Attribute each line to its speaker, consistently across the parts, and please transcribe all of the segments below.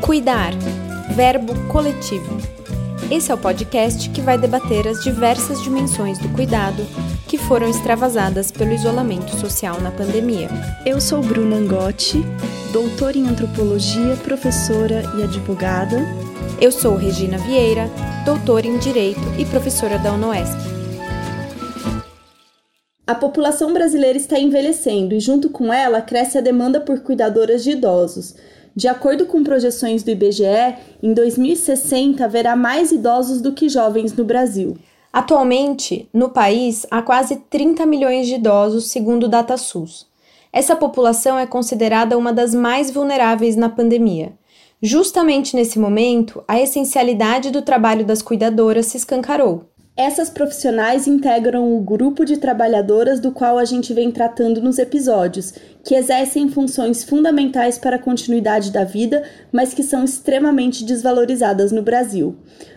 Speaker 1: Cuidar, verbo coletivo. Esse é o podcast que vai debater as diversas dimensões do cuidado que foram extravasadas pelo isolamento social na pandemia.
Speaker 2: Eu sou Bruna Angotti, doutora em antropologia, professora e advogada.
Speaker 1: Eu sou Regina Vieira, doutora em direito e professora da UNOESC.
Speaker 2: A população brasileira está envelhecendo e, junto com ela, cresce a demanda por cuidadoras de idosos. De acordo com projeções do IBGE, em 2060 haverá mais idosos do que jovens no Brasil.
Speaker 1: Atualmente, no país, há quase 30 milhões de idosos, segundo o DataSUS. Essa população é considerada uma das mais vulneráveis na pandemia. Justamente nesse momento, a essencialidade do trabalho das cuidadoras se escancarou.
Speaker 2: Essas profissionais integram o grupo de trabalhadoras do qual a gente vem tratando nos episódios, que exercem funções fundamentais para a continuidade da vida, mas que são extremamente desvalorizadas no Brasil.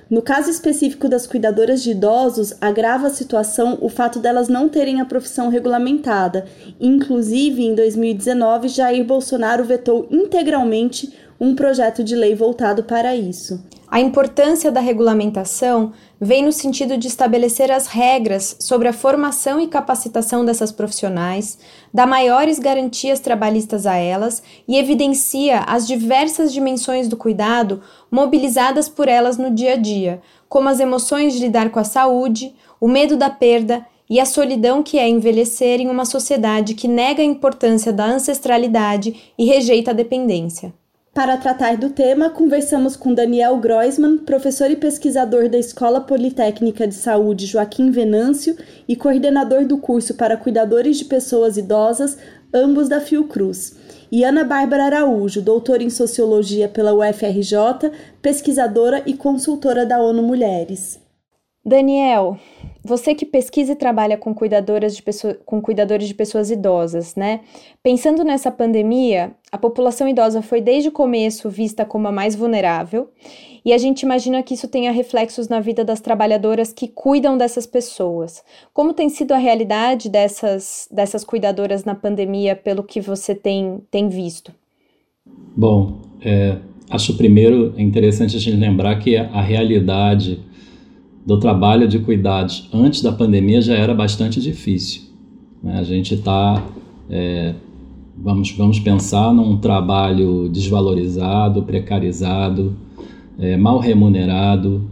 Speaker 2: No caso específico das cuidadoras de idosos, agrava a situação o fato delas não terem a profissão regulamentada. Inclusive, em 2019, Jair Bolsonaro vetou integralmente um projeto de lei voltado para isso.
Speaker 1: A importância da regulamentação vem no sentido de estabelecer as regras sobre a formação e capacitação dessas profissionais, dá maiores garantias trabalhistas a elas e evidencia as diversas dimensões do cuidado mobilizadas por elas no dia a dia, como as emoções de lidar com a saúde, o medo da perda e a solidão que é envelhecer em uma sociedade que nega a importância da ancestralidade e rejeita a dependência.
Speaker 2: Para tratar do tema, conversamos com Daniel Groisman, professor e pesquisador da Escola Politécnica de Saúde Joaquim Venâncio e coordenador do curso para cuidadores de pessoas idosas, ambos da Fiocruz. E Ana Bárbara Araújo, doutora em Sociologia pela UFRJ, pesquisadora e consultora da ONU Mulheres.
Speaker 1: Daniel, você que pesquisa e trabalha com cuidadoras de pessoa, com cuidadores de pessoas idosas, né? Pensando nessa pandemia, a população idosa foi desde o começo vista como a mais vulnerável, e a gente imagina que isso tenha reflexos na vida das trabalhadoras que cuidam dessas pessoas. Como tem sido a realidade dessas, dessas cuidadoras na pandemia, pelo que você tem, tem visto?
Speaker 3: Bom, é, acho primeiro interessante a gente lembrar que a realidade do trabalho de cuidados antes da pandemia já era bastante difícil. Né? A gente está, é, vamos, vamos pensar num trabalho desvalorizado, precarizado, é, mal remunerado,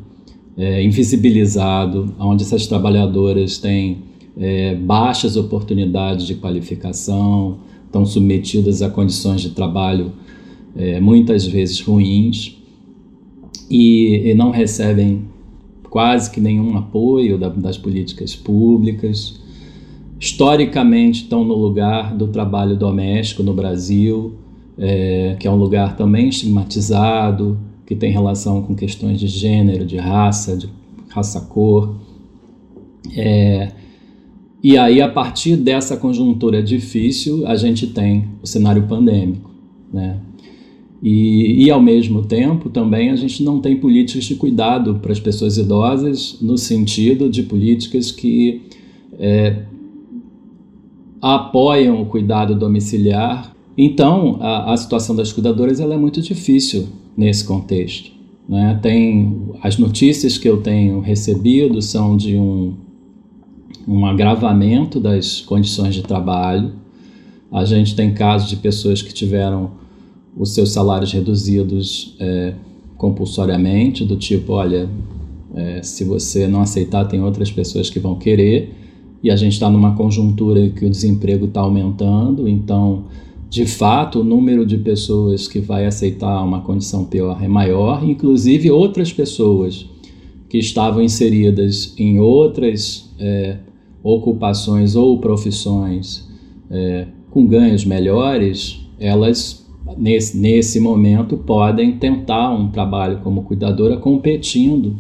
Speaker 3: é, invisibilizado, onde essas trabalhadoras têm é, baixas oportunidades de qualificação, estão submetidas a condições de trabalho é, muitas vezes ruins e, e não recebem quase que nenhum apoio da, das políticas públicas. Historicamente estão no lugar do trabalho doméstico no Brasil, é, que é um lugar também estigmatizado, que tem relação com questões de gênero, de raça, de raça-cor. É, e aí, a partir dessa conjuntura difícil, a gente tem o cenário pandêmico. Né? E, e, ao mesmo tempo, também a gente não tem políticas de cuidado para as pessoas idosas, no sentido de políticas que é, apoiam o cuidado domiciliar. Então, a, a situação das cuidadoras ela é muito difícil nesse contexto. Né? Tem, as notícias que eu tenho recebido são de um, um agravamento das condições de trabalho. A gente tem casos de pessoas que tiveram os seus salários reduzidos é, compulsoriamente, do tipo, olha, é, se você não aceitar, tem outras pessoas que vão querer, e a gente está numa conjuntura que o desemprego está aumentando, então, de fato, o número de pessoas que vai aceitar uma condição pior é maior, inclusive outras pessoas que estavam inseridas em outras é, ocupações ou profissões é, com ganhos melhores, elas nesse, nesse momento, podem tentar um trabalho como cuidadora competindo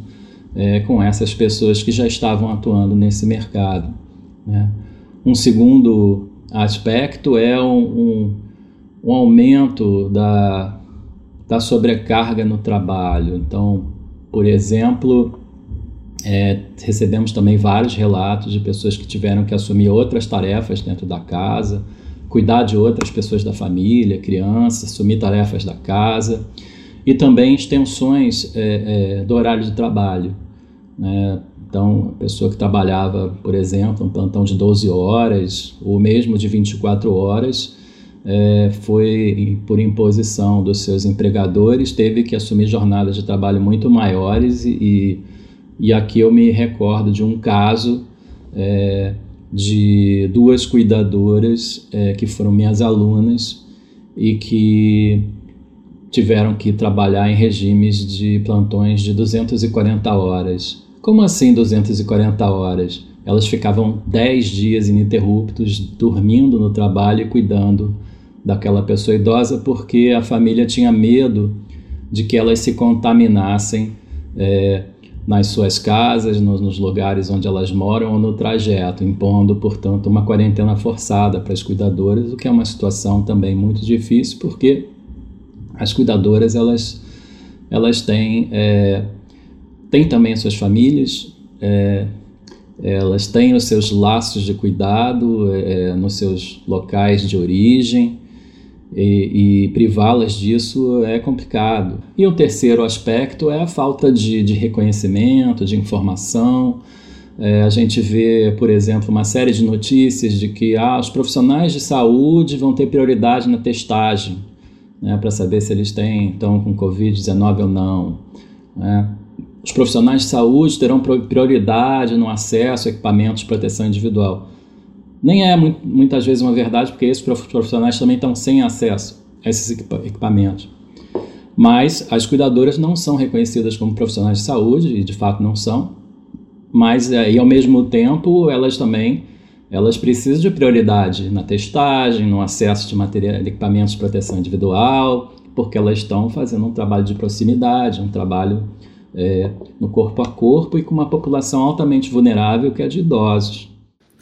Speaker 3: é, com essas pessoas que já estavam atuando nesse mercado. Né? Um segundo aspecto é um, um, um aumento da, da sobrecarga no trabalho. Então, por exemplo, é, recebemos também vários relatos de pessoas que tiveram que assumir outras tarefas dentro da casa, cuidar de outras pessoas da família, crianças, assumir tarefas da casa. e também extensões é, é, do horário de trabalho. Né? Então, a pessoa que trabalhava, por exemplo, um plantão de 12 horas, ou mesmo de 24 horas, é, foi por imposição dos seus empregadores, teve que assumir jornadas de trabalho muito maiores, e, e aqui eu me recordo de um caso é, de duas cuidadoras é, que foram minhas alunas e que tiveram que trabalhar em regimes de plantões de 240 horas. Como assim 240 horas? Elas ficavam 10 dias ininterruptos dormindo no trabalho e cuidando daquela pessoa idosa porque a família tinha medo de que elas se contaminassem é, nas suas casas, nos, nos, lugares onde elas moram ou no trajeto, impondo, portanto, uma quarentena forçada para as cuidadoras, o que é uma situação também muito difícil porque as cuidadoras elas, elas têm, é, têm também as suas famílias, é, elas têm os seus laços de cuidado é, nos seus locais de origem e, e privá-las disso é complicado. E o terceiro aspecto é a falta de, de reconhecimento, de informação. É, a gente vê, por exemplo, uma série de notícias de que ah, os profissionais de saúde vão ter prioridade na testagem né, para saber se eles têm, estão com Covid-19 ou não. Né? Os profissionais de saúde terão prioridade no acesso a equipamentos de proteção individual. Nem é muitas vezes uma verdade, porque esses profissionais também estão sem acesso a esses equipamentos. Mas as cuidadoras não são reconhecidas como profissionais de saúde, e de fato não são, mas e ao mesmo tempo elas também elas precisam de prioridade na testagem, no acesso de material, de equipamentos de proteção individual, porque elas estão fazendo um trabalho de proximidade, um trabalho é, no corpo a corpo e com uma população altamente vulnerável que é de idosos.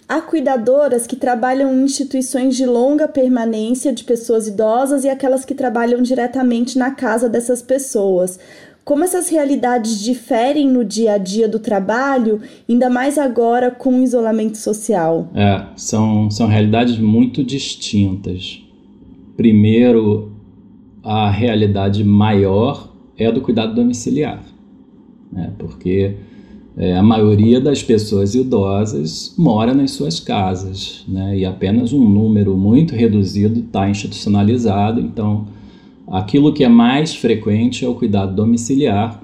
Speaker 2: Há cuidadoras que trabalham em instituições de longa permanência de pessoas idosas e aquelas que trabalham diretamente na casa dessas pessoas como essas realidades diferem no dia a dia do trabalho, ainda mais agora com o isolamento social?
Speaker 3: É, são, são realidades muito distintas. Primeiro, a realidade maior é a do cuidado domiciliar, né? porque é, a maioria das pessoas idosas mora nas suas casas né? e apenas um número muito reduzido está institucionalizado, então Aquilo que é mais frequente é o cuidado domiciliar.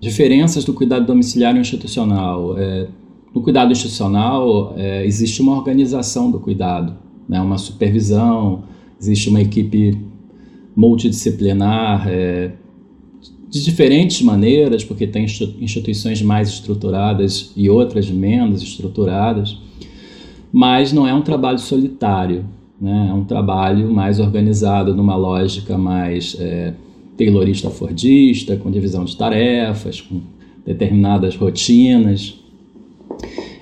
Speaker 3: Diferenças do cuidado domiciliar e institucional. É, no cuidado institucional, é, existe uma organização do cuidado, né, uma supervisão, existe uma equipe multidisciplinar é, de diferentes maneiras, porque tem instituições mais estruturadas e outras menos estruturadas, mas não é um trabalho solitário. Né? É um trabalho mais organizado numa lógica mais é, taylorista fordista, com divisão de tarefas, com determinadas rotinas.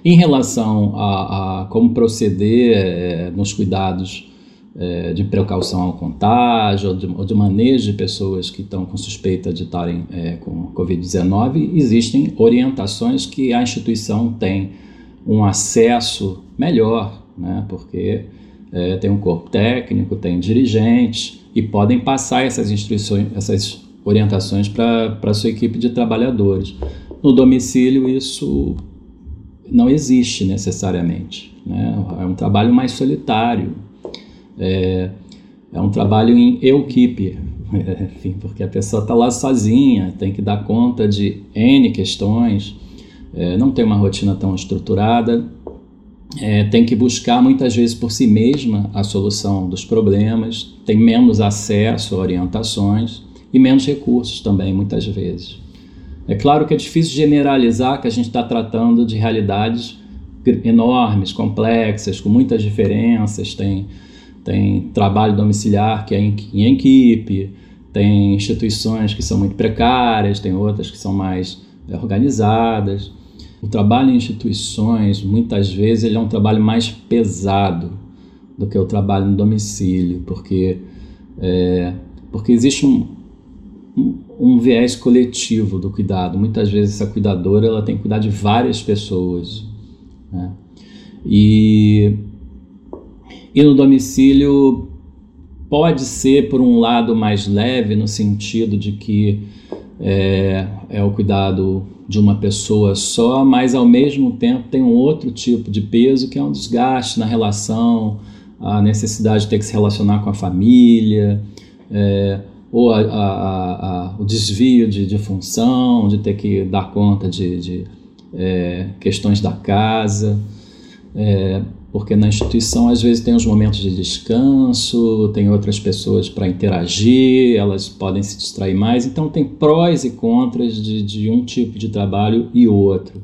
Speaker 3: Em relação a, a como proceder é, nos cuidados é, de precaução ao contágio ou de, ou de, manejo de pessoas que estão com suspeita de estarem é, com Covid-19, existem orientações que a instituição tem um acesso melhor, né? porque é, tem um corpo técnico, tem dirigentes e podem passar essas instruções, essas orientações para a sua equipe de trabalhadores. No domicílio isso não existe necessariamente, né? é um trabalho mais solitário, é, é um trabalho em equipe, enfim, porque a pessoa está lá sozinha, tem que dar conta de N questões, é, não tem uma rotina tão estruturada, é, tem que buscar muitas vezes por si mesma a solução dos problemas, tem menos acesso a orientações e menos recursos também, muitas vezes. É claro que é difícil generalizar que a gente está tratando de realidades enormes, complexas, com muitas diferenças. Tem, tem trabalho domiciliar que é em, em equipe, tem instituições que são muito precárias, tem outras que são mais organizadas. O trabalho em instituições, muitas vezes, ele é um trabalho mais pesado do que o trabalho no domicílio, porque, é, porque existe um, um, um, viés coletivo do cuidado. Muitas vezes essa cuidadora ela tem que cuidar de várias pessoas. Né? E, e no domicílio pode ser, por um lado, mais leve, no sentido de que é, é, o cuidado de uma pessoa só, mas ao mesmo tempo tem um outro tipo de peso que é um desgaste na relação, a necessidade de ter que se relacionar com a família, é, ou a, a, a, o desvio de, de, função, de ter que dar conta de, de é, questões da casa. É, porque na instituição às vezes tem os momentos de descanso, tem outras pessoas para interagir, elas podem se distrair mais, então tem prós e contras de, de um tipo de trabalho e outro.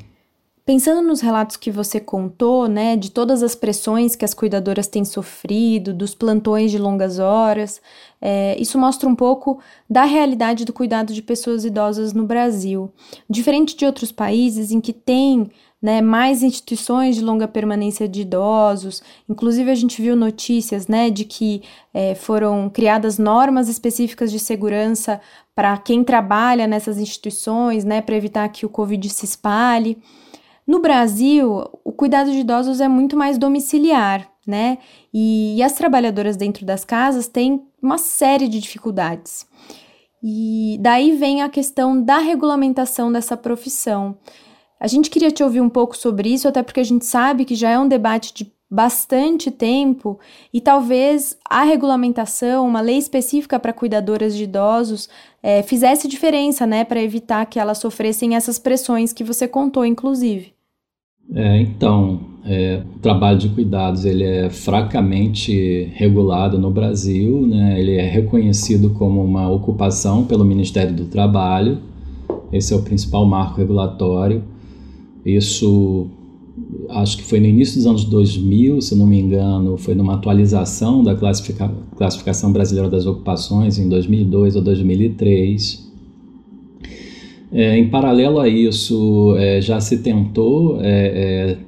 Speaker 1: Pensando nos relatos que você contou, né, de todas as pressões que as cuidadoras têm sofrido, dos plantões de longas horas, é, isso mostra um pouco da realidade do cuidado de pessoas idosas no Brasil. Diferente de outros países em que tem né, mais instituições de longa permanência de idosos. Inclusive, a gente viu notícias né, de que é, foram criadas normas específicas de segurança para quem trabalha nessas instituições, né, para evitar que o Covid se espalhe. No Brasil, o cuidado de idosos é muito mais domiciliar, né? E, e as trabalhadoras dentro das casas têm uma série de dificuldades. E daí vem a questão da regulamentação dessa profissão. A gente queria te ouvir um pouco sobre isso, até porque a gente sabe que já é um debate de bastante tempo e talvez a regulamentação, uma lei específica para cuidadoras de idosos, é, fizesse diferença, né, para evitar que elas sofressem essas pressões que você contou, inclusive.
Speaker 3: É, então, é, o trabalho de cuidados ele é fracamente regulado no Brasil, né? ele é reconhecido como uma ocupação pelo Ministério do Trabalho, esse é o principal marco regulatório. Isso acho que foi no início dos anos 2000, se não me engano, foi numa atualização da classifica classificação brasileira das ocupações em 2002 ou 2003. É, em paralelo a isso, é, já se tentou é, é,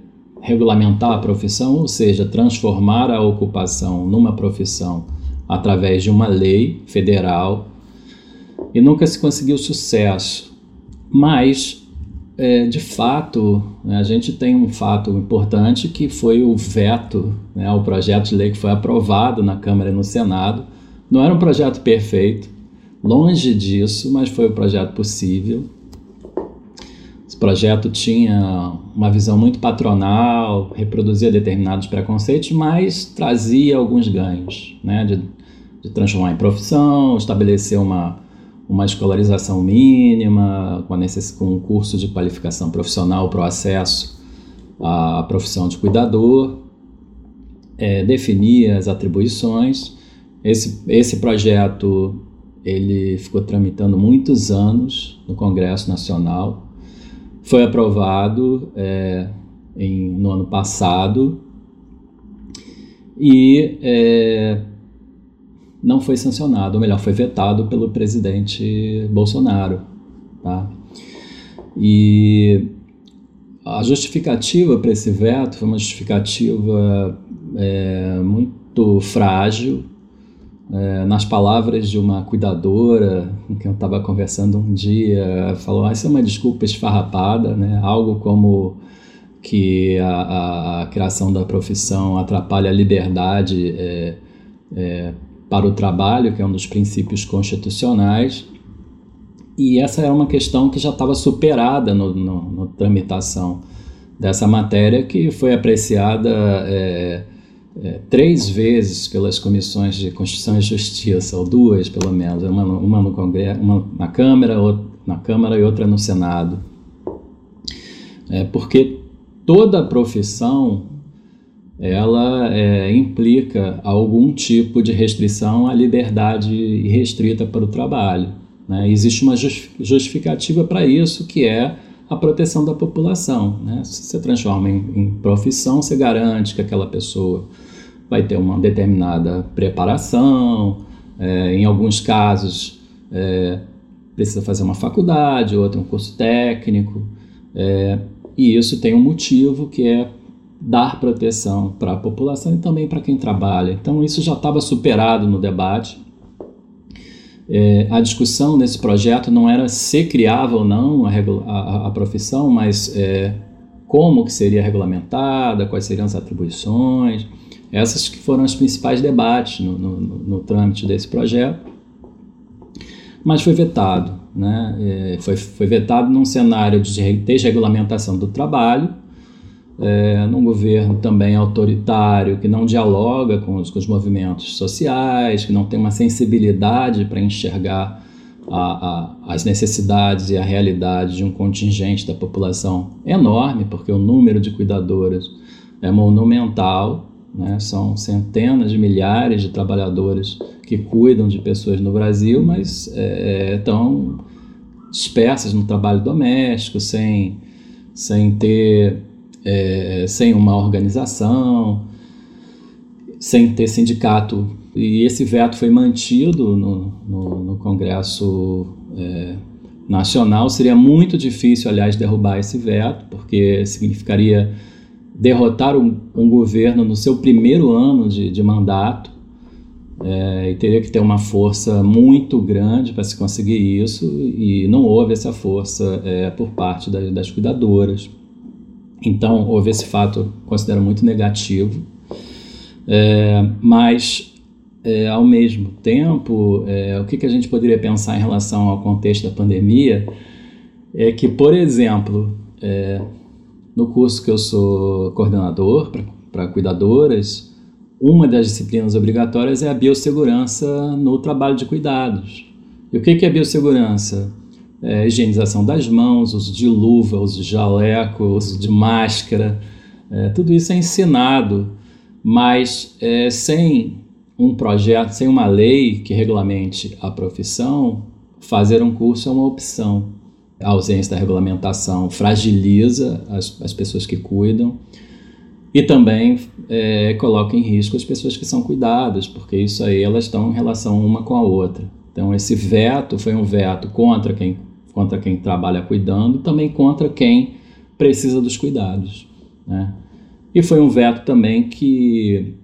Speaker 3: regulamentar a profissão, ou seja, transformar a ocupação numa profissão através de uma lei federal, e nunca se conseguiu sucesso. Mas é, de fato, né, a gente tem um fato importante que foi o veto né, ao projeto de lei que foi aprovado na Câmara e no Senado. Não era um projeto perfeito, longe disso, mas foi o projeto possível. Esse projeto tinha uma visão muito patronal, reproduzia determinados preconceitos, mas trazia alguns ganhos, né, de, de transformar em profissão, estabelecer uma uma escolarização mínima, com, necess... com um curso de qualificação profissional para o acesso à profissão de cuidador, é, definir as atribuições. Esse, esse projeto ele ficou tramitando muitos anos no Congresso Nacional, foi aprovado é, em, no ano passado e é, não foi sancionado, ou melhor, foi vetado pelo presidente Bolsonaro. Tá? E a justificativa para esse veto foi uma justificativa é, muito frágil. É, nas palavras de uma cuidadora com quem eu estava conversando um dia, falou: ah, Isso é uma desculpa esfarrapada, né? algo como que a, a, a criação da profissão atrapalha a liberdade é, é, para o trabalho, que é um dos princípios constitucionais, e essa é uma questão que já estava superada no, no, no, tramitação dessa matéria, que foi apreciada é, é, três vezes pelas comissões de Constituição e Justiça, ou duas pelo menos, uma, uma no Congresso, uma na Câmara, outra, na Câmara e outra no Senado. É, porque toda profissão ela é, implica algum tipo de restrição à liberdade irrestrita para o trabalho. Né? Existe uma justificativa para isso, que é a proteção da população. Né? Se você transforma em, em profissão, você garante que aquela pessoa vai ter uma determinada preparação, é, em alguns casos é, precisa fazer uma faculdade, outro um curso técnico, é, e isso tem um motivo que é dar proteção para a população e também para quem trabalha. Então, isso já estava superado no debate. É, a discussão nesse projeto não era se criava ou não a, a, a profissão, mas é, como que seria regulamentada, quais seriam as atribuições, Essas que foram os principais debates no, no, no trâmite desse projeto, mas foi vetado. Né? É, foi, foi vetado num cenário de desregulamentação do trabalho, é, num governo também autoritário, que não dialoga com os, com os movimentos sociais, que não tem uma sensibilidade para enxergar a, a, as necessidades e a realidade de um contingente da população enorme, porque o número de cuidadoras é monumental, né? são centenas de milhares de trabalhadores que cuidam de pessoas no Brasil, mas é, estão dispersas no trabalho doméstico, sem, sem ter é, sem uma organização, sem ter sindicato. E esse veto foi mantido no, no, no Congresso é, Nacional. Seria muito difícil, aliás, derrubar esse veto, porque significaria derrotar um, um governo no seu primeiro ano de, de mandato. É, e teria que ter uma força muito grande para se conseguir isso, e não houve essa força é, por parte das, das cuidadoras. Então, houve esse fato, considero muito negativo, é, mas, é, ao mesmo tempo, é, o que, que a gente poderia pensar em relação ao contexto da pandemia é que, por exemplo, é, no curso que eu sou coordenador para cuidadoras, uma das disciplinas obrigatórias é a biossegurança no trabalho de cuidados. E o que, que é biossegurança? É, higienização das mãos, uso de luva, uso de jaleco, uso de máscara, é, tudo isso é ensinado, mas é, sem um projeto, sem uma lei que regulamente a profissão, fazer um curso é uma opção. A ausência da regulamentação fragiliza as, as pessoas que cuidam e também é, coloca em risco as pessoas que são cuidadas, porque isso aí elas estão em relação uma com a outra. Então esse veto foi um veto contra quem contra quem trabalha cuidando, também contra quem precisa dos cuidados. Né? E foi um veto também que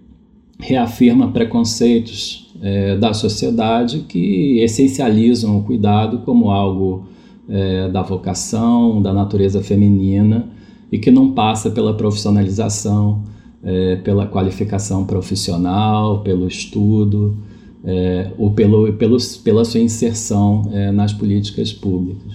Speaker 3: reafirma preconceitos é, da sociedade que essencializam o cuidado como algo é, da vocação, da natureza feminina e que não passa pela profissionalização, é, pela qualificação profissional, pelo estudo é, ou pelo, pelo, pela sua inserção é, nas políticas públicas.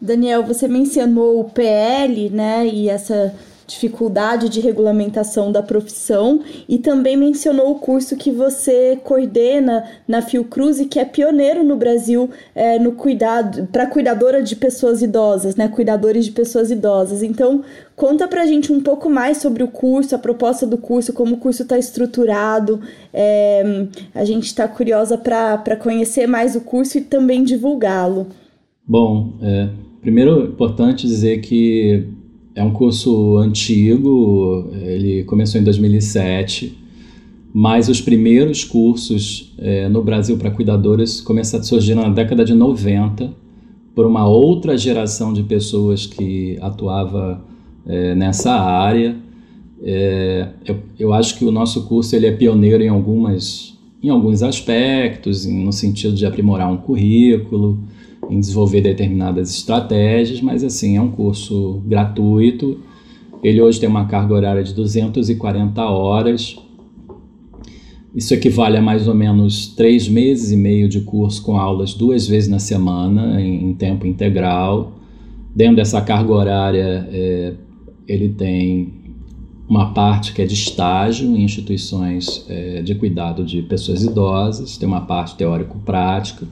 Speaker 2: Daniel, você mencionou o PL, né, e essa dificuldade de regulamentação da profissão e também mencionou o curso que você coordena na Fiocruz e que é pioneiro no Brasil é, no cuidado para cuidadora de pessoas idosas, né, cuidadores de pessoas idosas. Então, conta para a gente um pouco mais sobre o curso, a proposta do curso, como o curso está estruturado. É, a gente está curiosa para conhecer mais o curso e também divulgá-lo.
Speaker 3: Bom, é, primeiro é importante dizer que é um curso antigo, ele começou em 2007, mas os primeiros cursos é, no Brasil para cuidadores começaram a surgir na década de 90 por uma outra geração de pessoas que atuava é, nessa área. É, eu, eu, acho que o nosso curso ele é pioneiro em, algumas, em alguns aspectos, no sentido de aprimorar um currículo, em desenvolver determinadas estratégias, mas assim, é um curso gratuito. Ele hoje tem uma carga horária de 240 horas. Isso equivale a mais ou menos três meses e meio de curso com aulas duas vezes na semana, em, em tempo integral. Dentro dessa carga horária, é, ele tem uma parte que é de estágio em instituições é, de cuidado de pessoas idosas, tem uma parte teórico-prática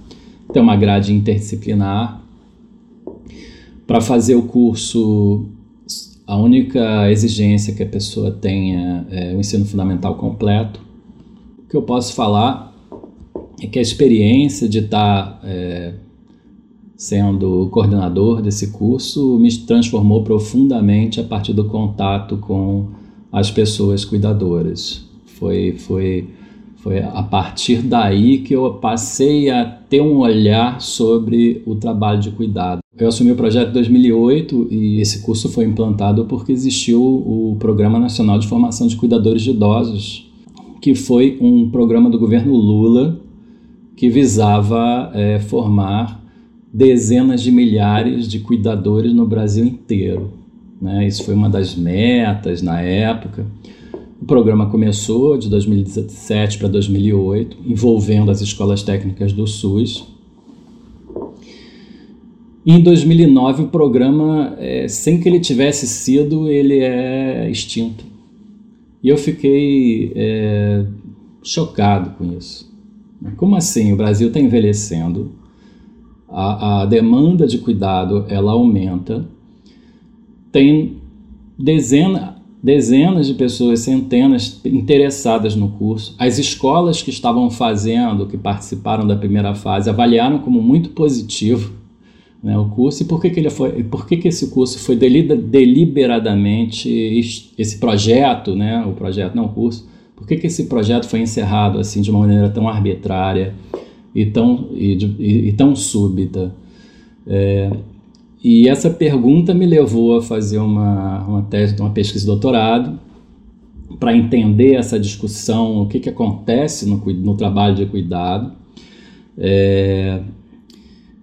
Speaker 3: tem uma grade interdisciplinar. Para fazer o curso, a única exigência que a pessoa tenha é o ensino fundamental completo. O que eu posso falar é que a experiência de estar é, sendo coordenador desse curso me transformou profundamente a partir do contato com as pessoas cuidadoras. Foi, foi foi a partir daí que eu passei a ter um olhar sobre o trabalho de cuidado. Eu assumi o projeto em 2008 e esse curso foi implantado porque existiu o Programa Nacional de Formação de Cuidadores de Idosos, que foi um programa do governo Lula que visava é, formar dezenas de milhares de cuidadores no Brasil inteiro. Né? Isso foi uma das metas na época. O programa começou de 2017 para 2008, envolvendo as escolas técnicas do SUS. Em 2009, o programa, é, sem que ele tivesse sido, ele é extinto. E eu fiquei é, chocado com isso. Como assim? O Brasil está envelhecendo, a, a demanda de cuidado ela aumenta, tem dezenas, dezenas de pessoas, centenas interessadas no curso. As escolas que estavam fazendo, que participaram da primeira fase, avaliaram como muito positivo né, o curso. E por que, que, ele foi, por que, que esse curso foi deliberadamente, esse projeto, né, o projeto, não o curso, por que, que esse projeto foi encerrado assim de uma maneira tão arbitrária e tão, e, e, e tão súbita? É, e essa pergunta me levou a fazer uma, uma tese, uma pesquisa de doutorado, para entender essa discussão, o que, que acontece no, no trabalho de cuidado. É,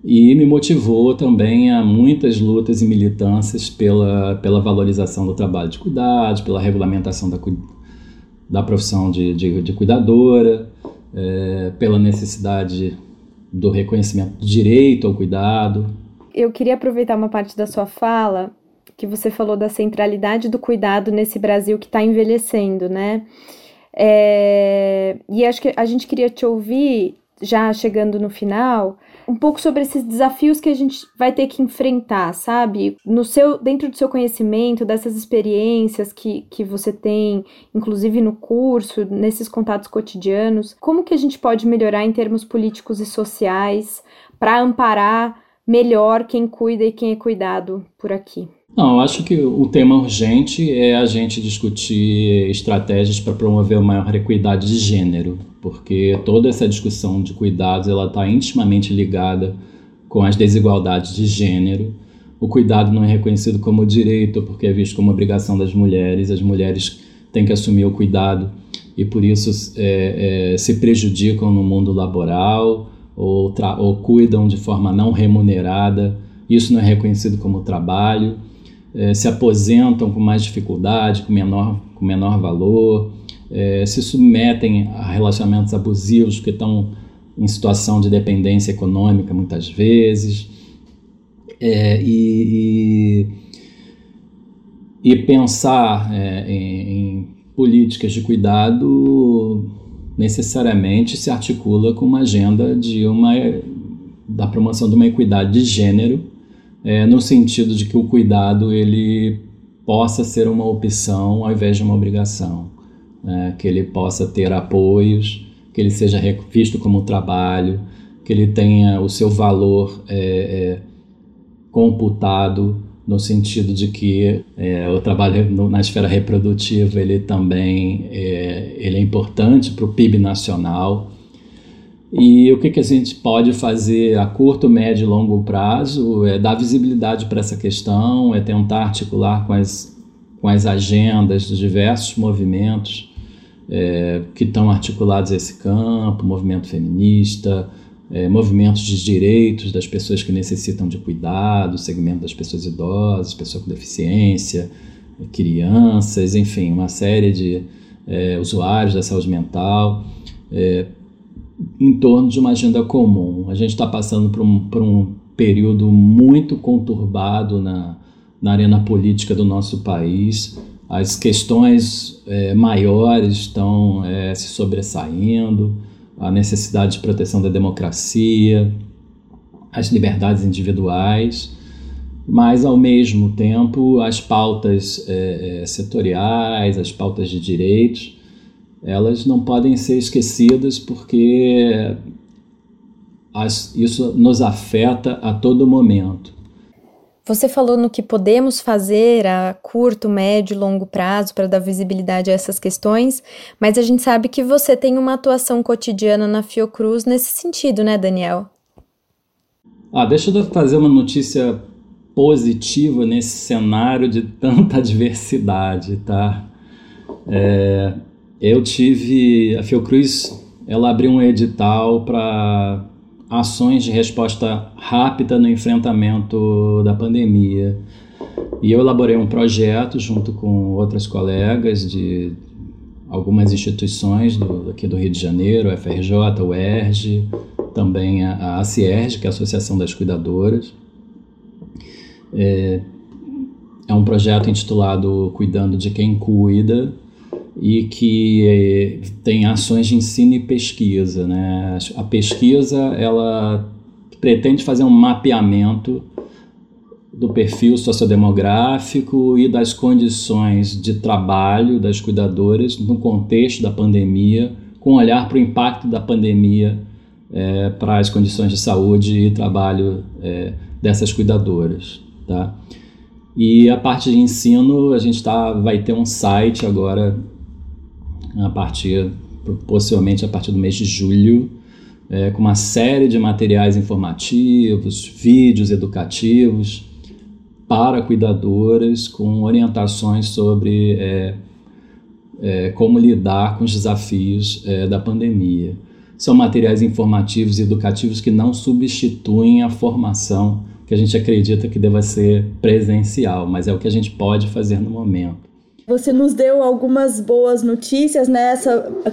Speaker 3: e me motivou também a muitas lutas e militâncias pela, pela valorização do trabalho de cuidados, pela regulamentação da, da profissão de, de, de cuidadora, é, pela necessidade do reconhecimento do direito ao cuidado,
Speaker 1: eu queria aproveitar uma parte da sua fala, que você falou da centralidade do cuidado nesse Brasil que está envelhecendo, né? É, e acho que a gente queria te ouvir, já chegando no final, um pouco sobre esses desafios que a gente vai ter que enfrentar, sabe? No seu, dentro do seu conhecimento, dessas experiências que, que você tem, inclusive no curso, nesses contatos cotidianos, como que a gente pode melhorar em termos políticos e sociais para amparar melhor quem cuida e quem é cuidado por aqui?
Speaker 3: Não, eu acho que o tema urgente é a gente discutir estratégias para promover maior equidade de gênero, porque toda essa discussão de cuidados ela está intimamente ligada com as desigualdades de gênero. O cuidado não é reconhecido como direito porque é visto como obrigação das mulheres. As mulheres têm que assumir o cuidado e por isso é, é, se prejudicam no mundo laboral ou, ou cuidam de forma não remunerada, isso não é reconhecido como trabalho, é, se aposentam com mais dificuldade, com menor, com menor valor, é, se submetem a relacionamentos abusivos porque estão em situação de dependência econômica muitas vezes. É, e, e, e, pensar em, em políticas de cuidado necessariamente se articula com uma agenda de uma da promoção de uma equidade de gênero, é, no sentido de que o cuidado ele possa ser uma opção ao invés de uma obrigação, né? que ele possa ter apoios, que ele seja visto como trabalho, que ele tenha o seu valor é, é, computado no sentido de que é, o trabalho na esfera reprodutiva ele também é, ele é importante para o PIB nacional. E o que, que a gente pode fazer a curto, médio e longo prazo é dar visibilidade para essa questão, é tentar articular com as, com as agendas dos diversos movimentos é, que estão articulados a esse campo, movimento feminista, é, movimentos de direitos das pessoas que necessitam de cuidado, segmento das pessoas idosas, pessoas com deficiência, crianças, enfim, uma série de é, usuários da saúde mental, é, em torno de uma agenda comum. A gente está passando por um, por um período muito conturbado na, na arena política do nosso país. As questões é, maiores estão é, se sobressaindo a necessidade de proteção da democracia, as liberdades individuais, mas ao mesmo tempo as pautas é, é, setoriais, as pautas de direitos, elas não podem ser esquecidas porque as, isso nos afeta a todo momento.
Speaker 1: Você falou no que podemos fazer a curto, médio e longo prazo para dar visibilidade a essas questões, mas a gente sabe que você tem uma atuação cotidiana na Fiocruz nesse sentido, né, Daniel?
Speaker 3: Ah, deixa eu fazer uma notícia positiva nesse cenário de tanta adversidade, tá? É, eu tive a Fiocruz, ela abriu um edital para ações de resposta rápida no enfrentamento da pandemia. E eu elaborei um projeto junto com outras colegas de algumas instituições do, aqui do Rio de Janeiro, o FRJ, o ERJ, também a, a ACIERJ, que é a Associação das Cuidadoras. É, é um projeto intitulado Cuidando de Quem Cuida e que é, tem ações de ensino e pesquisa. Né? A pesquisa ela pretende fazer um mapeamento do perfil sociodemográfico e das condições de trabalho das cuidadoras no contexto da pandemia, com olhar para o impacto da pandemia é, para as condições de saúde e trabalho é, dessas cuidadoras. Tá? E a parte de ensino, a gente tá, vai ter um site agora, a partir, possivelmente a partir do mês de julho, é, com uma série de materiais informativos, vídeos educativos, para cuidadoras com orientações sobre é, é, como lidar com os desafios é, da pandemia. São materiais informativos e educativos que não substituem a formação que a gente acredita que deva ser presencial, mas é o que a gente pode fazer no momento.
Speaker 2: Você nos deu algumas boas notícias, né?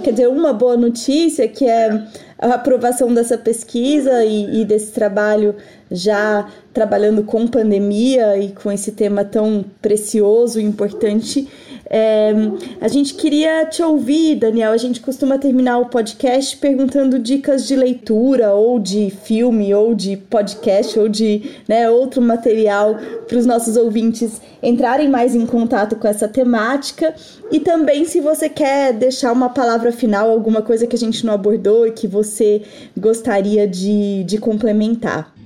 Speaker 2: quer dizer, uma boa notícia que é a aprovação dessa pesquisa e, e desse trabalho já trabalhando com pandemia e com esse tema tão precioso e importante. É, a gente queria te ouvir, Daniel. A gente costuma terminar o podcast perguntando dicas de leitura, ou de filme, ou de podcast, ou de né, outro material para os nossos ouvintes entrarem mais em contato com essa temática. E também, se você quer deixar uma palavra final, alguma coisa que a gente não abordou e que você gostaria de, de complementar.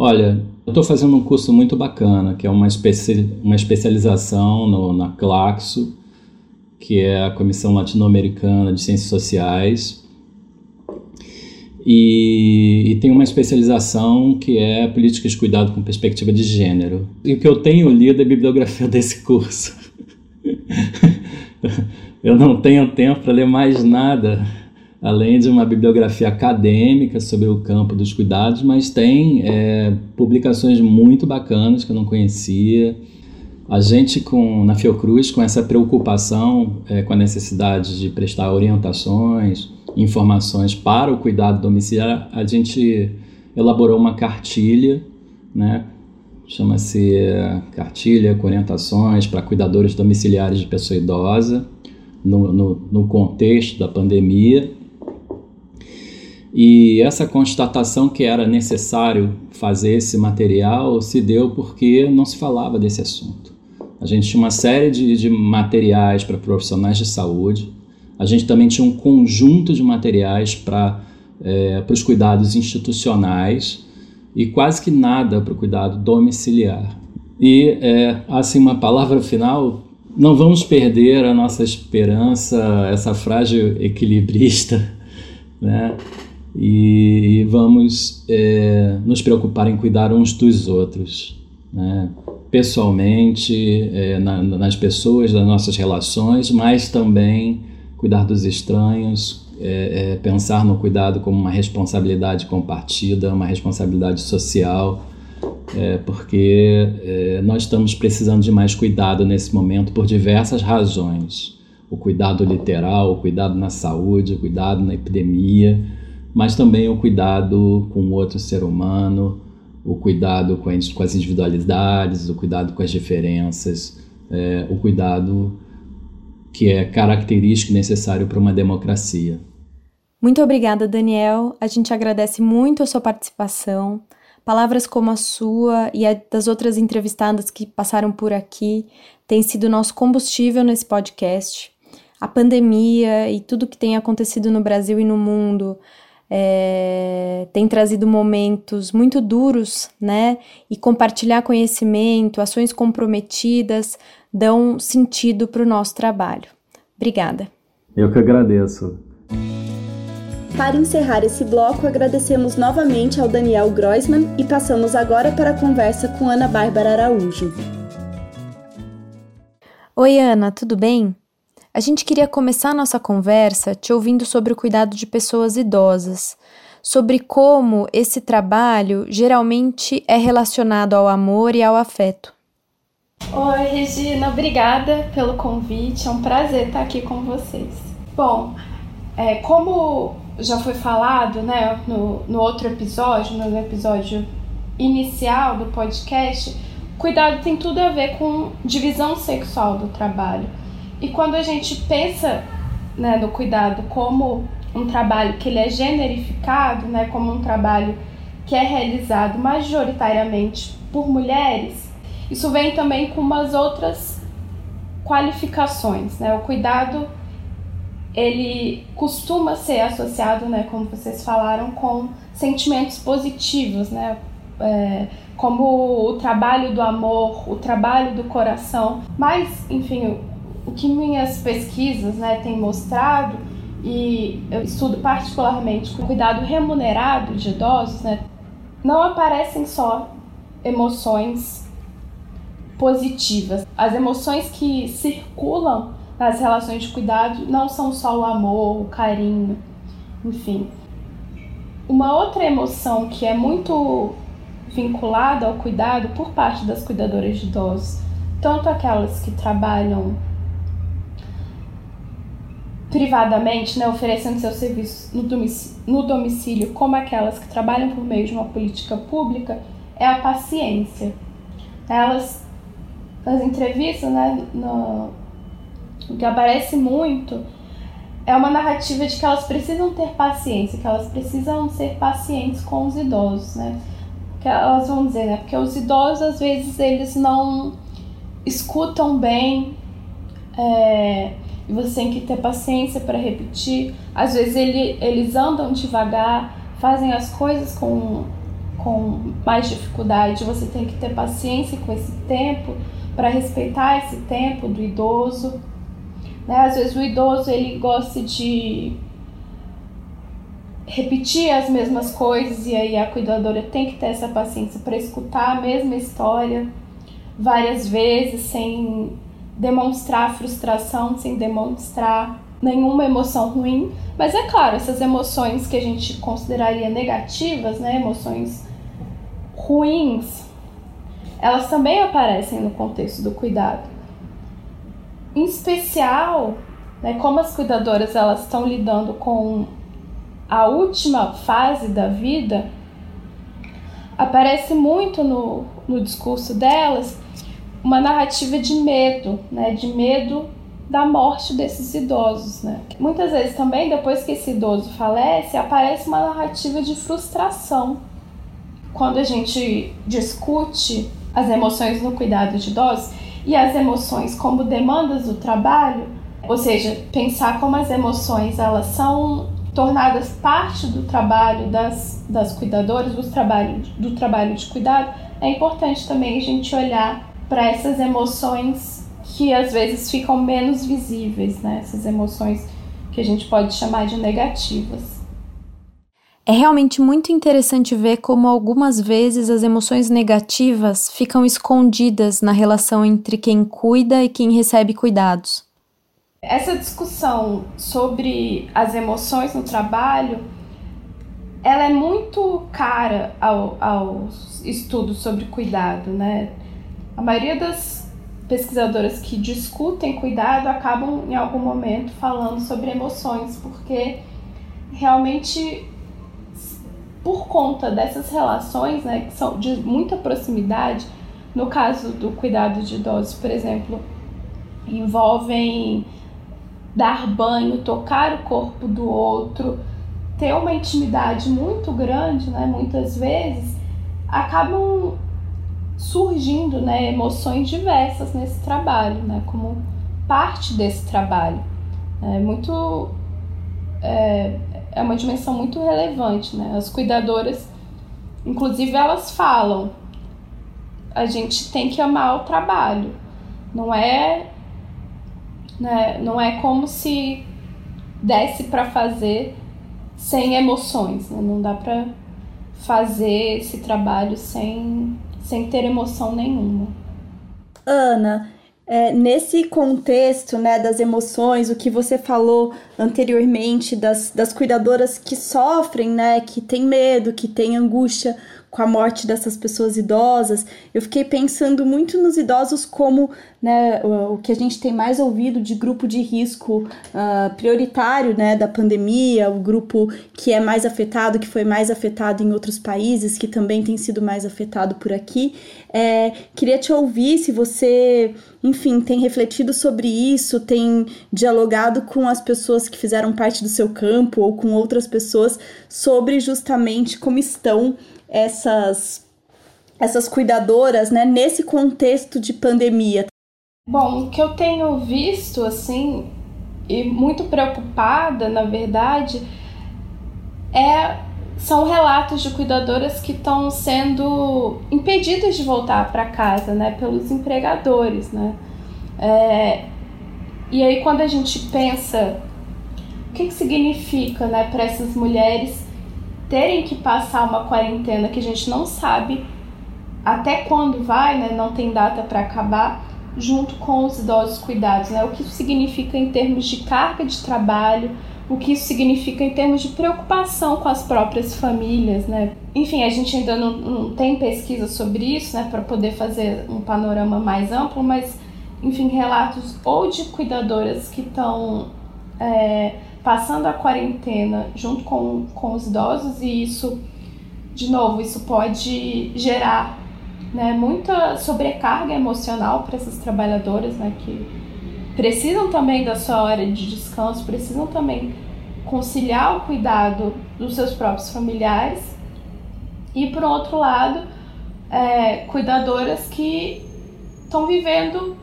Speaker 3: Olha, eu estou fazendo um curso muito bacana, que é uma, especi uma especialização no, na Claxo, que é a Comissão Latino-Americana de Ciências Sociais. E, e, tem uma especialização que é Políticas de Cuidado com Perspectiva de Gênero. E o que eu tenho lido é a bibliografia desse curso. eu não tenho tempo para ler mais nada além de uma bibliografia acadêmica sobre o campo dos cuidados, mas tem é, publicações muito bacanas que eu não conhecia. A gente com, na Fiocruz, com essa preocupação é, com a necessidade de prestar orientações, informações para o cuidado domiciliar, a gente elaborou uma cartilha, né? chama-se é, Cartilha com Orientações para Cuidadores Domiciliares de Pessoa Idosa, no, no, no contexto da pandemia, e essa constatação que era necessário fazer esse material se deu porque não se falava desse assunto. A gente tinha uma série de, de materiais para profissionais de saúde, a gente também tinha um conjunto de materiais para é, os cuidados institucionais e quase que nada para o cuidado domiciliar. E, é, assim, uma palavra final: não vamos perder a nossa esperança, essa frágil equilibrista, né? E, vamos é, nos preocupar em cuidar uns dos outros, né? pessoalmente, é, na, nas pessoas, das nossas relações, mas também cuidar dos estranhos, é, é, pensar no cuidado como uma responsabilidade compartida, uma responsabilidade social, é, porque é, nós estamos precisando de mais cuidado nesse momento por diversas razões. O cuidado literal, o cuidado na saúde, o cuidado na epidemia, mas também o cuidado com o outro ser humano, o cuidado com, as individualidades, o cuidado com as diferenças, é, o cuidado que é característico e necessário para uma democracia.
Speaker 1: Muito obrigada, Daniel. A gente agradece muito a sua participação. Palavras como a sua e a das outras entrevistadas que passaram por aqui têm sido nosso combustível nesse podcast. A pandemia e tudo que tem acontecido no Brasil e no mundo é, tem trazido momentos muito duros, né? E compartilhar conhecimento, ações comprometidas dão sentido para o nosso trabalho. Obrigada.
Speaker 3: Eu que agradeço.
Speaker 2: Para encerrar esse bloco, agradecemos novamente ao Daniel Groisman e passamos agora para a conversa com Ana Bárbara Araújo.
Speaker 1: Oi, Ana, tudo bem? A gente queria começar nossa conversa te ouvindo sobre o cuidado de pessoas idosas, sobre como esse trabalho geralmente é relacionado ao amor e ao afeto.
Speaker 4: Oi, Regina, obrigada pelo convite. É um prazer estar aqui com vocês. Bom, é, como já foi falado né, no, no outro episódio, no episódio inicial do podcast, cuidado tem tudo a ver com divisão sexual do trabalho. E quando a gente pensa né, no cuidado como um trabalho que ele é generificado, né, como um trabalho que é realizado majoritariamente por mulheres, isso vem também com umas outras qualificações, né? O cuidado ele costuma ser associado, né, como vocês falaram, com sentimentos positivos, né? É, como o trabalho do amor, o trabalho do coração. Mas, enfim, o, que minhas pesquisas né, têm mostrado, e eu estudo particularmente com cuidado remunerado de idosos, né, não aparecem só emoções positivas. As emoções que circulam nas relações de cuidado não são só o amor, o carinho, enfim. Uma outra emoção que é muito vinculada ao cuidado por parte das cuidadoras de idosos, tanto aquelas que trabalham privadamente, né, oferecendo seus serviços no domicílio, no domicílio, como aquelas que trabalham por meio de uma política pública, é a paciência. Elas, nas entrevistas, né, no, o que aparece muito é uma narrativa de que elas precisam ter paciência, que elas precisam ser pacientes com os idosos, né? Que elas vão dizer, né? Porque os idosos, às vezes, eles não escutam bem, é, e você tem que ter paciência para repetir. Às vezes, ele, eles andam devagar, fazem as coisas com, com mais dificuldade, você tem que ter paciência com esse tempo, para respeitar esse tempo do idoso. Né? Às vezes o idoso ele gosta de repetir as mesmas coisas e aí a cuidadora tem que ter essa paciência para escutar a mesma história várias vezes sem demonstrar frustração, sem demonstrar nenhuma emoção ruim. Mas é claro, essas emoções que a gente consideraria negativas, né, emoções ruins, elas também aparecem no contexto do cuidado. Em especial, né, como as cuidadoras elas estão lidando com a última fase da vida, aparece muito no, no discurso delas uma narrativa de medo, né, de medo da morte desses idosos, né? Muitas vezes também depois que esse idoso falece, aparece uma narrativa de frustração. Quando a gente discute as emoções no cuidado de idosos, e as emoções como demandas do trabalho, ou seja, pensar como as emoções elas são tornadas parte do trabalho das, das cuidadoras, do trabalho, do trabalho de cuidado, é importante também a gente olhar para essas emoções que às vezes ficam menos visíveis, né? Essas emoções que a gente pode chamar de negativas.
Speaker 1: É realmente muito interessante ver como algumas vezes as emoções negativas ficam escondidas na relação entre quem cuida e quem recebe cuidados.
Speaker 4: Essa discussão sobre as emoções no trabalho, ela é muito cara ao, aos estudos sobre cuidado, né? A maioria das pesquisadoras que discutem cuidado acabam em algum momento falando sobre emoções, porque realmente por conta dessas relações, né, que são de muita proximidade, no caso do cuidado de idosos, por exemplo, envolvem dar banho, tocar o corpo do outro, ter uma intimidade muito grande, né, muitas vezes, acabam surgindo né, emoções diversas nesse trabalho, né, como parte desse trabalho. É muito é, é uma dimensão muito relevante, né? As cuidadoras, inclusive, elas falam: a gente tem que amar o trabalho. Não é, né? Não é como se desse para fazer sem emoções, né? Não dá para fazer esse trabalho sem, sem ter emoção nenhuma.
Speaker 2: Ana, é, nesse contexto né, das emoções, o que você falou anteriormente das, das cuidadoras que sofrem, né, que têm medo, que têm angústia com a morte dessas pessoas idosas, eu fiquei pensando muito nos idosos como né, o, que a gente tem mais ouvido de grupo de risco uh, prioritário né, da pandemia, o grupo que é mais afetado, que foi mais afetado em outros países, que também tem sido mais afetado por aqui. É, queria te ouvir se você, enfim, tem refletido sobre isso, tem dialogado com as pessoas que fizeram parte do seu campo ou com outras pessoas sobre justamente como estão essas essas cuidadoras, né, nesse contexto de pandemia.
Speaker 4: Bom, o que eu tenho visto assim e muito preocupada, na verdade, é são relatos de cuidadoras que estão sendo impedidas de voltar para casa, né, pelos empregadores, né. É, e aí quando a gente pensa o que, que significa, né, para essas mulheres terem que passar uma quarentena que a gente não sabe até quando vai, né, não tem data para acabar, junto com os idosos cuidados, né, o que isso significa em termos de carga de trabalho, o que isso significa em termos de preocupação com as próprias famílias, né? Enfim, a gente ainda não, não tem pesquisa sobre isso, né, para poder fazer um panorama mais amplo, mas, enfim, relatos ou de cuidadoras que estão é, passando a quarentena junto com, com os idosos, e isso, de novo, isso pode gerar né, muita sobrecarga emocional para essas trabalhadoras, né, que precisam também da sua hora de descanso, precisam também conciliar o cuidado dos seus próprios familiares. E, por outro lado, é, cuidadoras que estão vivendo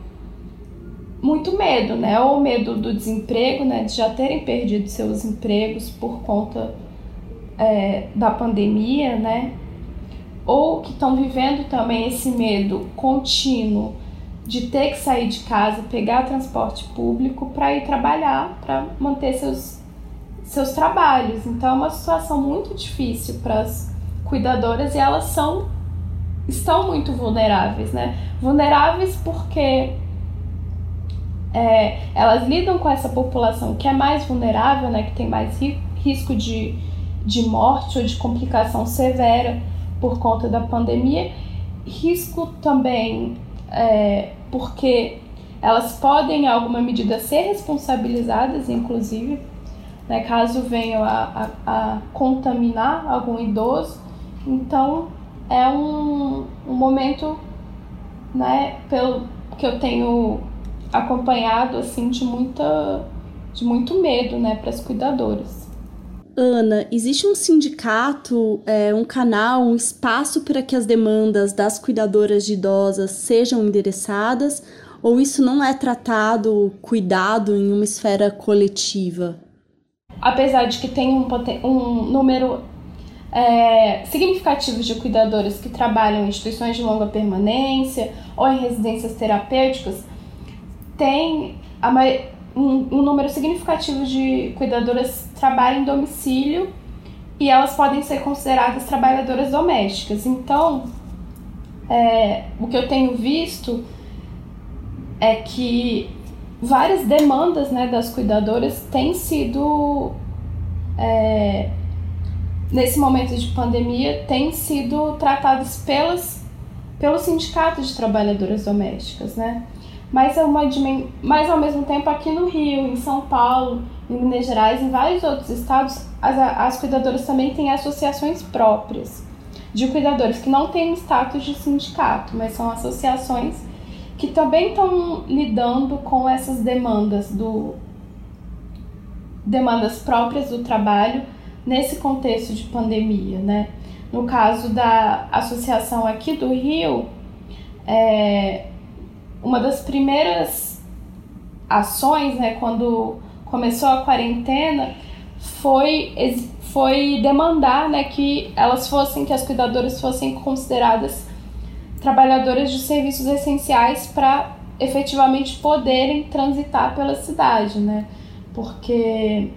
Speaker 4: muito medo, né? Ou medo do desemprego, né? De já terem perdido seus empregos por conta é, da pandemia, né? Ou que estão vivendo também esse medo contínuo de ter que sair de casa, pegar transporte público para ir trabalhar, para manter seus, seus trabalhos. Então é uma situação muito difícil para as cuidadoras e elas são estão muito vulneráveis, né? Vulneráveis porque é, elas lidam com essa população que é mais vulnerável, né? Que tem mais ri risco de, de morte ou de complicação severa por conta da pandemia. Risco também é, porque elas podem, em alguma medida, ser responsabilizadas, inclusive, né, caso venham a, a, a, contaminar algum idoso. Então, é um, um momento, né, pelo que eu tenho acompanhado, assim, de, muita, de muito medo, né, para as cuidadoras.
Speaker 2: Ana, existe um sindicato, é, um canal, um espaço para que as demandas das cuidadoras de idosas sejam endereçadas? Ou isso não é tratado, cuidado em uma esfera coletiva?
Speaker 4: Apesar de que tem um, um número é, significativo de cuidadoras que trabalham em instituições de longa permanência ou em residências terapêuticas, tem um, um número significativo de cuidadoras trabalham em domicílio e elas podem ser consideradas trabalhadoras domésticas. Então, é, o que eu tenho visto é que várias demandas né, das cuidadoras têm sido, é, nesse momento de pandemia, têm sido tratadas pelas, pelo Sindicato de Trabalhadoras Domésticas, né? Mas, é uma, mas ao mesmo tempo aqui no Rio, em São Paulo, em Minas Gerais, em vários outros estados, as, as cuidadoras também têm associações próprias de cuidadores que não têm status de sindicato, mas são associações que também estão lidando com essas demandas do demandas próprias do trabalho nesse contexto de pandemia, né? No caso da associação aqui do Rio, é, uma das primeiras ações, né, quando começou a quarentena, foi, foi demandar né, que elas fossem, que as cuidadoras fossem consideradas trabalhadoras de serviços essenciais para efetivamente poderem transitar pela cidade, né? Porque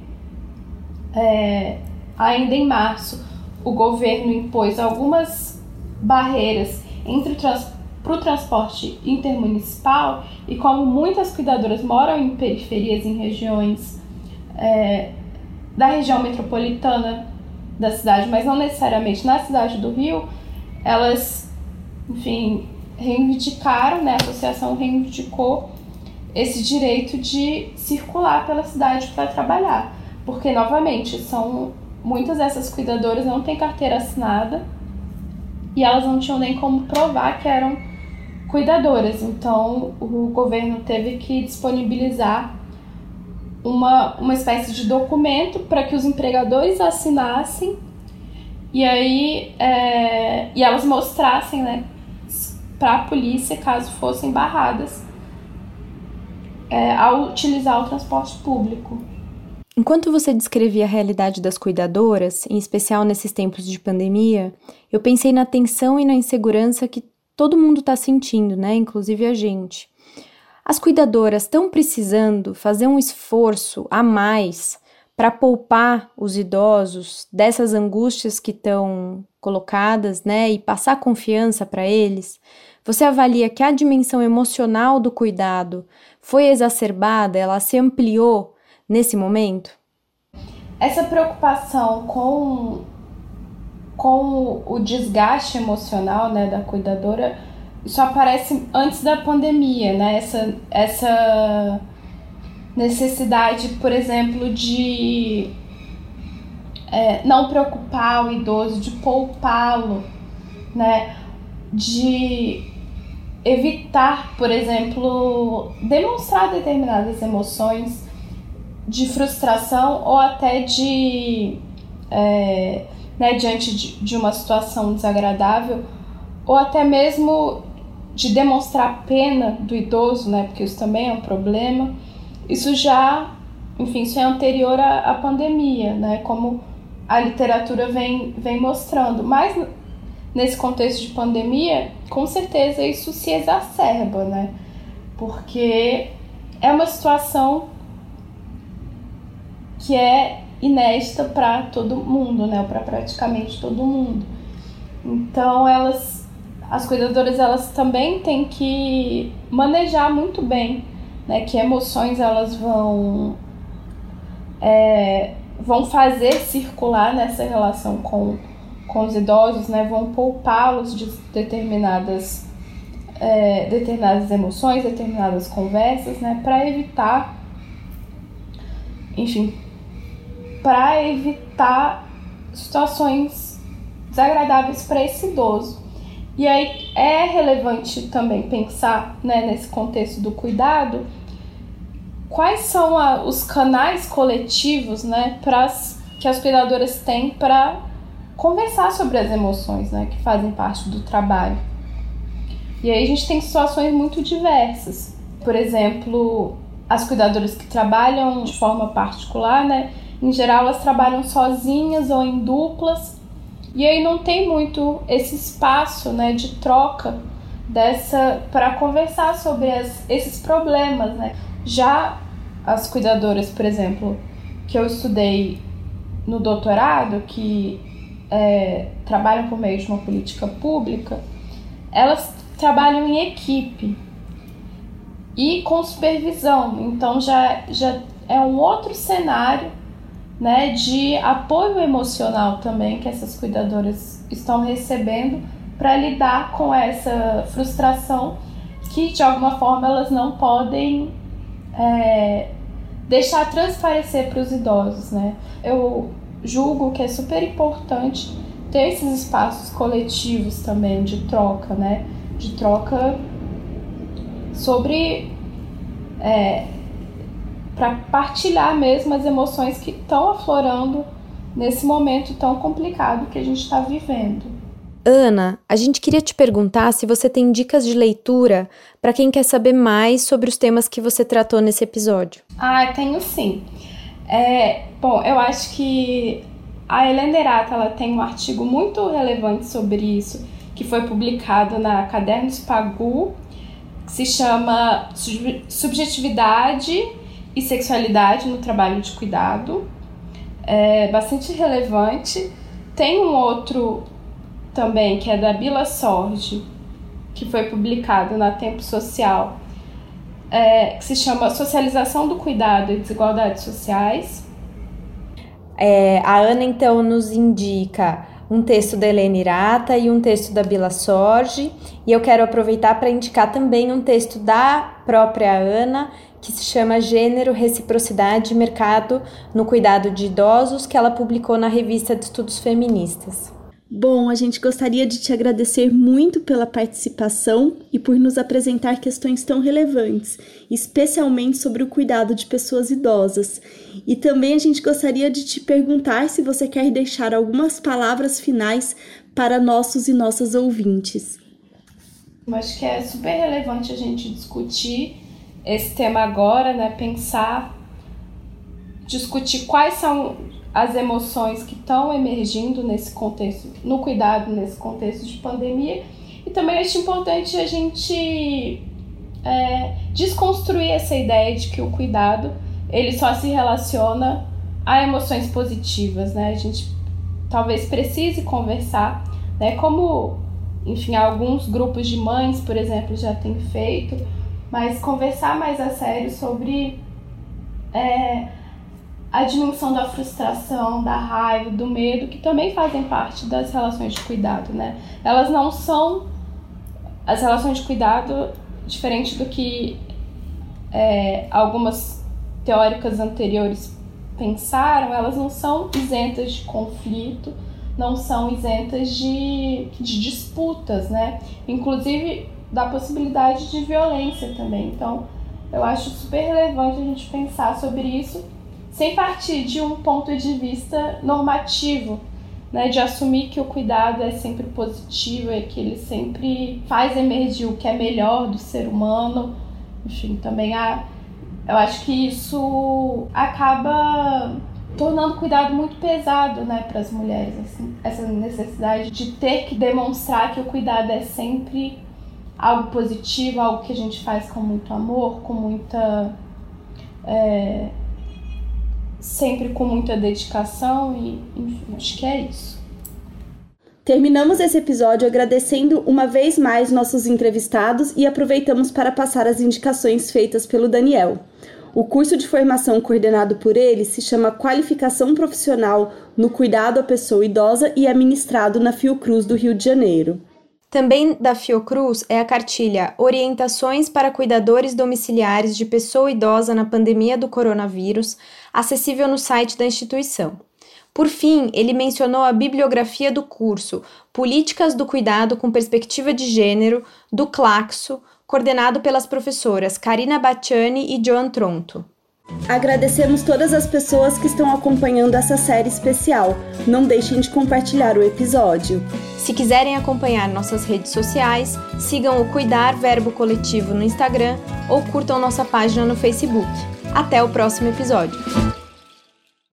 Speaker 4: é, ainda em março o governo impôs algumas barreiras entre o transporte para o transporte intermunicipal e como muitas cuidadoras moram em periferias, em regiões é, da região metropolitana da cidade, mas não necessariamente na cidade do Rio, elas, enfim, reivindicaram, né, a associação reivindicou esse direito de circular pela cidade para trabalhar. Porque, novamente, são muitas dessas cuidadoras não têm carteira assinada e elas não tinham nem como provar que eram cuidadoras. Então, o governo teve que disponibilizar uma, uma espécie de documento para que os empregadores assinassem e aí é, e elas mostrassem né, para a polícia caso fossem barradas é, ao utilizar o transporte público.
Speaker 1: Enquanto você descrevia a realidade das cuidadoras, em especial nesses tempos de pandemia, eu pensei na tensão e na insegurança que todo mundo está sentindo, né? Inclusive a gente. As cuidadoras estão precisando fazer um esforço a mais para poupar os idosos dessas angústias que estão colocadas, né, e passar confiança para eles. Você avalia que a dimensão emocional do cuidado foi exacerbada, ela se ampliou nesse momento?
Speaker 4: Essa preocupação com, com o desgaste emocional né, da cuidadora, isso aparece antes da pandemia, né? Essa, essa necessidade, por exemplo, de é, não preocupar o idoso, de poupá-lo, né? De evitar, por exemplo, demonstrar determinadas emoções de frustração ou até de, é, né, diante de, de uma situação desagradável, ou até mesmo de demonstrar pena do idoso, né, porque isso também é um problema. Isso já, enfim, isso é anterior à, à pandemia, né, como a literatura vem, vem mostrando. Mas nesse contexto de pandemia, com certeza isso se exacerba, né? Porque é uma situação que é inédita para todo mundo, né? Para praticamente todo mundo. Então elas, as cuidadoras, elas também têm que manejar muito bem, né? Que emoções elas vão é, vão fazer circular nessa relação com com os idosos, né, vão poupá-los de determinadas, é, determinadas emoções, determinadas conversas, né, para evitar, enfim, para evitar situações desagradáveis para esse idoso. E aí é relevante também pensar, né, nesse contexto do cuidado, quais são a, os canais coletivos, né, pras, que as cuidadoras têm para conversar sobre as emoções, né, que fazem parte do trabalho. E aí a gente tem situações muito diversas. Por exemplo, as cuidadoras que trabalham de forma particular, né, em geral elas trabalham sozinhas ou em duplas. E aí não tem muito esse espaço, né, de troca dessa para conversar sobre as, esses problemas, né? Já as cuidadoras, por exemplo, que eu estudei no doutorado, que é, trabalham por meio de uma política pública, elas trabalham em equipe e com supervisão. Então já, já é um outro cenário né, de apoio emocional também que essas cuidadoras estão recebendo para lidar com essa frustração que de alguma forma elas não podem é, deixar transparecer para os idosos, né? Eu julgo que é super importante ter esses espaços coletivos também de troca, né? De troca sobre. É, para partilhar mesmo as emoções que estão aflorando nesse momento tão complicado que a gente está vivendo.
Speaker 1: Ana, a gente queria te perguntar se você tem dicas de leitura para quem quer saber mais sobre os temas que você tratou nesse episódio.
Speaker 4: Ah, tenho sim. É, bom, eu acho que a Helena Erata ela tem um artigo muito relevante sobre isso, que foi publicado na Cadernos Pagu, que se chama Subjetividade e Sexualidade no Trabalho de Cuidado. É bastante relevante. Tem um outro também, que é da Bila Sorge, que foi publicado na Tempo Social, é, que se chama Socialização do Cuidado e Desigualdades Sociais.
Speaker 1: É, a Ana então nos indica um texto da Helena Irata e um texto da Bila Sorge, e eu quero aproveitar para indicar também um texto da própria Ana, que se chama Gênero, Reciprocidade e Mercado no Cuidado de Idosos, que ela publicou na revista de Estudos Feministas.
Speaker 2: Bom, a gente gostaria de te agradecer muito pela participação e por nos apresentar questões tão relevantes, especialmente sobre o cuidado de pessoas idosas. E também a gente gostaria de te perguntar se você quer deixar algumas palavras finais para nossos e nossas ouvintes.
Speaker 4: Eu acho que é super relevante a gente discutir esse tema agora, né? Pensar, discutir quais são as emoções que estão emergindo nesse contexto, no cuidado nesse contexto de pandemia. E também acho importante a gente é, desconstruir essa ideia de que o cuidado ele só se relaciona a emoções positivas, né? A gente talvez precise conversar, né? Como, enfim, alguns grupos de mães, por exemplo, já têm feito, mas conversar mais a sério sobre é, a dimensão da frustração, da raiva, do medo, que também fazem parte das relações de cuidado, né? Elas não são as relações de cuidado diferente do que é, algumas teóricas anteriores pensaram, elas não são isentas de conflito, não são isentas de, de disputas, né? Inclusive da possibilidade de violência também. Então, eu acho super relevante a gente pensar sobre isso sem partir de um ponto de vista normativo, né, de assumir que o cuidado é sempre positivo, é que ele sempre faz emergir o que é melhor do ser humano. Enfim, também há, eu acho que isso acaba tornando o cuidado muito pesado, né, para as mulheres, assim, essa necessidade de ter que demonstrar que o cuidado é sempre algo positivo, algo que a gente faz com muito amor, com muita é, sempre com muita dedicação e, enfim, acho que é isso.
Speaker 2: Terminamos esse episódio agradecendo uma vez mais nossos entrevistados e aproveitamos para passar as indicações feitas pelo Daniel. O curso de formação coordenado por ele se chama Qualificação Profissional no Cuidado à Pessoa Idosa e é ministrado na Fiocruz do Rio de Janeiro.
Speaker 1: Também da Fiocruz é a cartilha Orientações para Cuidadores Domiciliares de Pessoa Idosa na Pandemia do Coronavírus, acessível no site da instituição. Por fim, ele mencionou a bibliografia do curso Políticas do Cuidado com Perspectiva de Gênero, do Claxo, coordenado pelas professoras Karina Bacciani e Joan Tronto.
Speaker 2: Agradecemos todas as pessoas que estão acompanhando essa série especial. Não deixem de compartilhar o episódio.
Speaker 1: Se quiserem acompanhar nossas redes sociais, sigam o Cuidar Verbo Coletivo no Instagram ou curtam nossa página no Facebook. Até o próximo episódio.